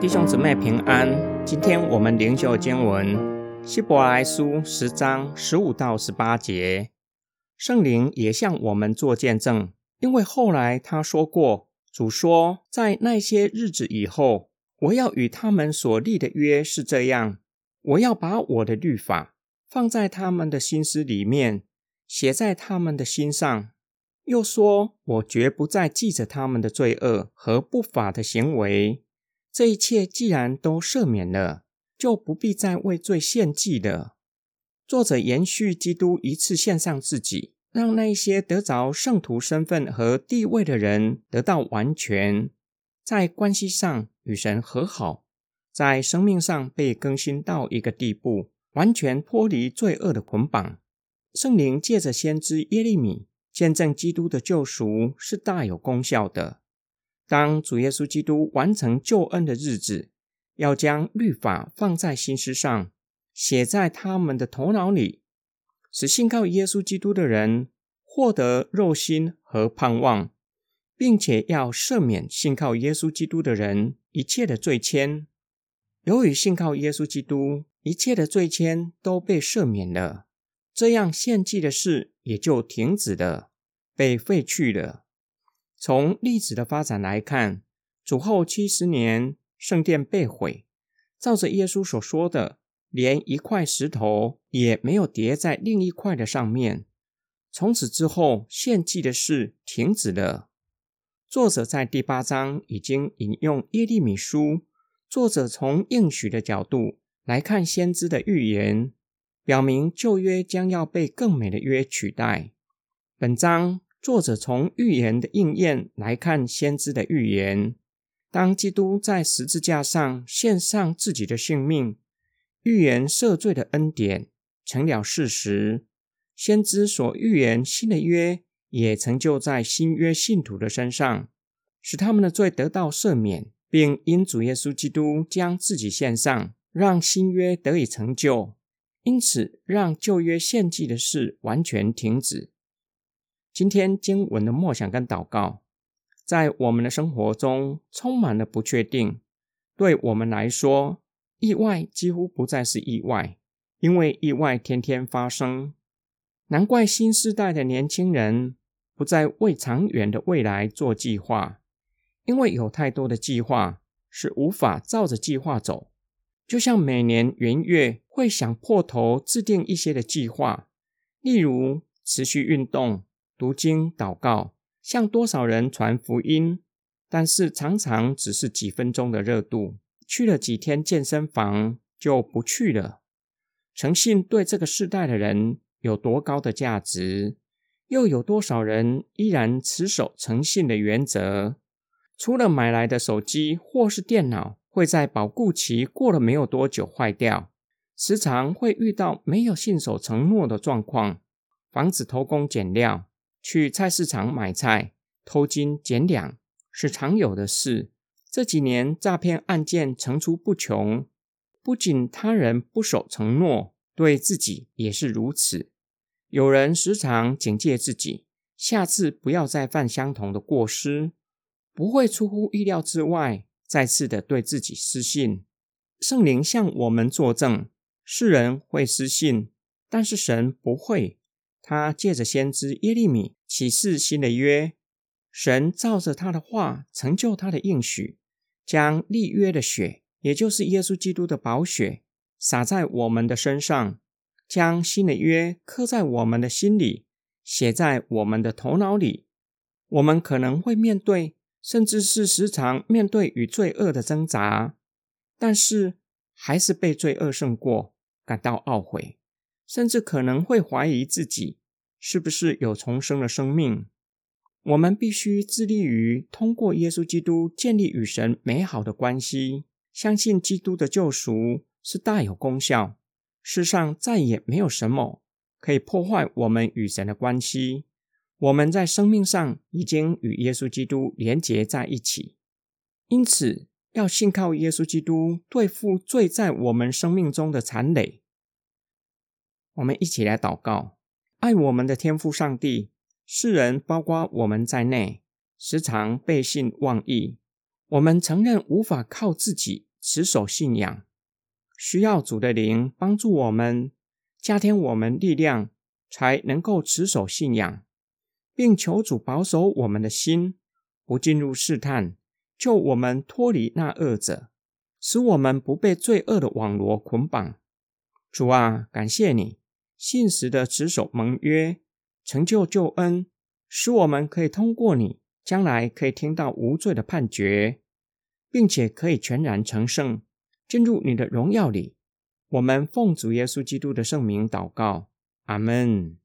弟兄姊妹平安。今天我们灵修经文希伯来书十章十五到十八节，圣灵也向我们做见证，因为后来他说过，主说，在那些日子以后，我要与他们所立的约是这样：我要把我的律法放在他们的心思里面，写在他们的心上。又说，我绝不再记着他们的罪恶和不法的行为。这一切既然都赦免了，就不必再为罪献祭了。作者延续基督一次献上自己，让那些得着圣徒身份和地位的人得到完全，在关系上与神和好，在生命上被更新到一个地步，完全脱离罪恶的捆绑。圣灵借着先知耶利米见证基督的救赎是大有功效的。当主耶稣基督完成救恩的日子，要将律法放在心思上，写在他们的头脑里，使信靠耶稣基督的人获得肉心和盼望，并且要赦免信靠耶稣基督的人一切的罪愆。由于信靠耶稣基督，一切的罪愆都被赦免了，这样献祭的事也就停止了，被废去了。从历史的发展来看，主后七十年，圣殿被毁，照着耶稣所说的，连一块石头也没有叠在另一块的上面。从此之后，献祭的事停止了。作者在第八章已经引用耶利米书，作者从应许的角度来看先知的预言，表明旧约将要被更美的约取代。本章。作者从预言的应验来看先知的预言。当基督在十字架上献上自己的性命，预言赦罪的恩典成了事实。先知所预言新的约也成就在新约信徒的身上，使他们的罪得到赦免，并因主耶稣基督将自己献上，让新约得以成就。因此，让旧约献祭的事完全停止。今天经文的默想跟祷告，在我们的生活中充满了不确定。对我们来说，意外几乎不再是意外，因为意外天天发生。难怪新时代的年轻人不再为长远的未来做计划，因为有太多的计划是无法照着计划走。就像每年元月会想破头制定一些的计划，例如持续运动。读经、祷告，向多少人传福音，但是常常只是几分钟的热度。去了几天健身房就不去了。诚信对这个世代的人有多高的价值？又有多少人依然持守诚信的原则？除了买来的手机或是电脑会在保固期过了没有多久坏掉，时常会遇到没有信守承诺的状况，防止偷工减料。去菜市场买菜偷斤减两是常有的事。这几年诈骗案件层出不穷，不仅他人不守承诺，对自己也是如此。有人时常警戒自己，下次不要再犯相同的过失，不会出乎意料之外再次的对自己失信。圣灵向我们作证，世人会失信，但是神不会。他借着先知耶利米启示新的约，神照着他的话成就他的应许，将立约的血，也就是耶稣基督的宝血，洒在我们的身上，将新的约刻在我们的心里，写在我们的头脑里。我们可能会面对，甚至是时常面对与罪恶的挣扎，但是还是被罪恶胜过，感到懊悔，甚至可能会怀疑自己。是不是有重生的生命？我们必须致力于通过耶稣基督建立与神美好的关系，相信基督的救赎是大有功效。世上再也没有什么可以破坏我们与神的关系。我们在生命上已经与耶稣基督连结在一起，因此要信靠耶稣基督对付罪在我们生命中的残累。我们一起来祷告。爱我们的天父上帝，世人包括我们在内，时常背信忘义。我们承认无法靠自己持守信仰，需要主的灵帮助我们，加添我们力量，才能够持守信仰，并求主保守我们的心，不进入试探，救我们脱离那恶者，使我们不被罪恶的网罗捆绑。主啊，感谢你，信实的持守盟约，成就救恩，使我们可以通过你，将来可以听到无罪的判决。并且可以全然成圣，进入你的荣耀里。我们奉主耶稣基督的圣名祷告，阿门。